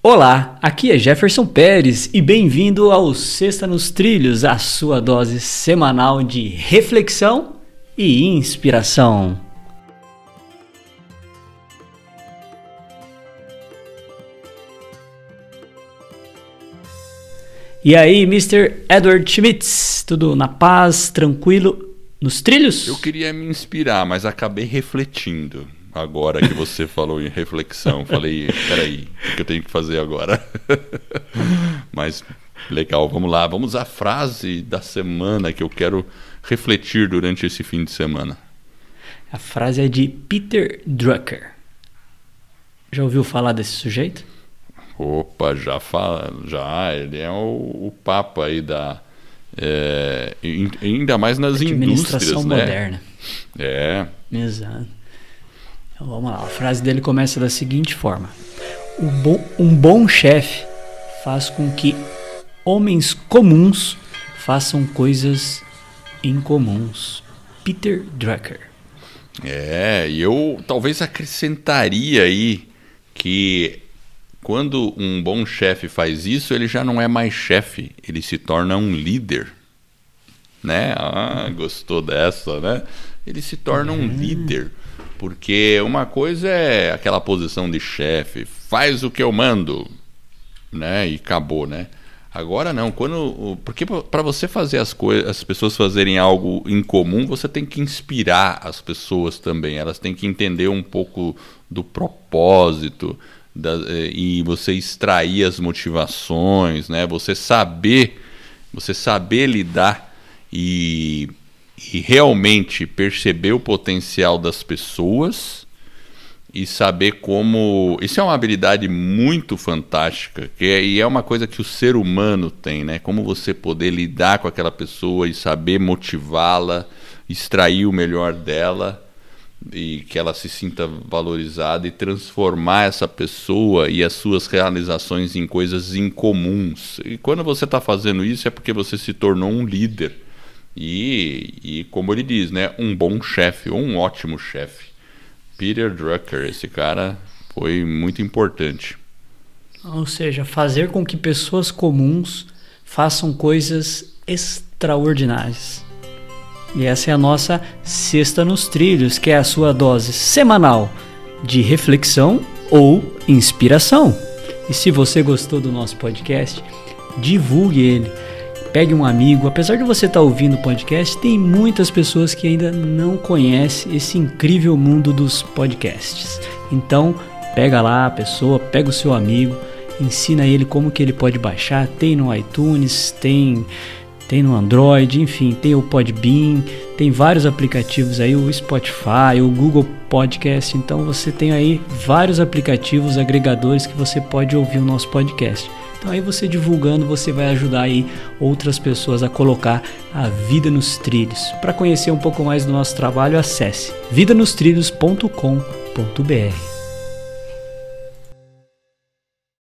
Olá, aqui é Jefferson Pérez e bem-vindo ao Sexta nos Trilhos, a sua dose semanal de reflexão e inspiração. E aí, Mr. Edward Schmitz, tudo na paz, tranquilo, nos trilhos? Eu queria me inspirar, mas acabei refletindo agora que você falou em reflexão. Falei, peraí, o que eu tenho que fazer agora? Mas legal, vamos lá. Vamos à frase da semana que eu quero refletir durante esse fim de semana. A frase é de Peter Drucker. Já ouviu falar desse sujeito? Opa, já fala, já. Ele é o, o papa aí da. É, ainda mais nas indústrias, né? moderna. É. Exato. Então vamos lá, a frase dele começa da seguinte forma: bo Um bom chefe faz com que homens comuns façam coisas incomuns. Peter Drucker. É, e eu talvez acrescentaria aí que quando um bom chefe faz isso, ele já não é mais chefe, ele se torna um líder. Né? Ah, gostou dessa, né? Ele se torna um uhum. líder. Porque uma coisa é aquela posição de chefe, faz o que eu mando, né? E acabou, né? Agora não, quando porque para você fazer as coisas, as pessoas fazerem algo em comum, você tem que inspirar as pessoas também. Elas têm que entender um pouco do propósito da, eh, e você extrair as motivações, né? Você saber, você saber lidar e e realmente perceber o potencial das pessoas e saber como. Isso é uma habilidade muito fantástica, que é, e é uma coisa que o ser humano tem, né? Como você poder lidar com aquela pessoa e saber motivá-la, extrair o melhor dela e que ela se sinta valorizada e transformar essa pessoa e as suas realizações em coisas incomuns. E quando você está fazendo isso é porque você se tornou um líder e, e como ele diz, né, um bom chefe, um ótimo chefe. Peter Drucker, esse cara foi muito importante. Ou seja, fazer com que pessoas comuns façam coisas extraordinárias. E essa é a nossa Sexta nos Trilhos, que é a sua dose semanal de reflexão ou inspiração. E se você gostou do nosso podcast, divulgue ele pegue um amigo. Apesar de você estar tá ouvindo o podcast, tem muitas pessoas que ainda não conhecem esse incrível mundo dos podcasts. Então, pega lá a pessoa, pega o seu amigo, ensina ele como que ele pode baixar. Tem no iTunes, tem tem no Android, enfim, tem o Podbean, tem vários aplicativos aí, o Spotify, o Google Podcast. Então você tem aí vários aplicativos agregadores que você pode ouvir o nosso podcast. Então aí você divulgando, você vai ajudar aí outras pessoas a colocar a vida nos trilhos. Para conhecer um pouco mais do nosso trabalho, acesse vidanostrilhos.com.br.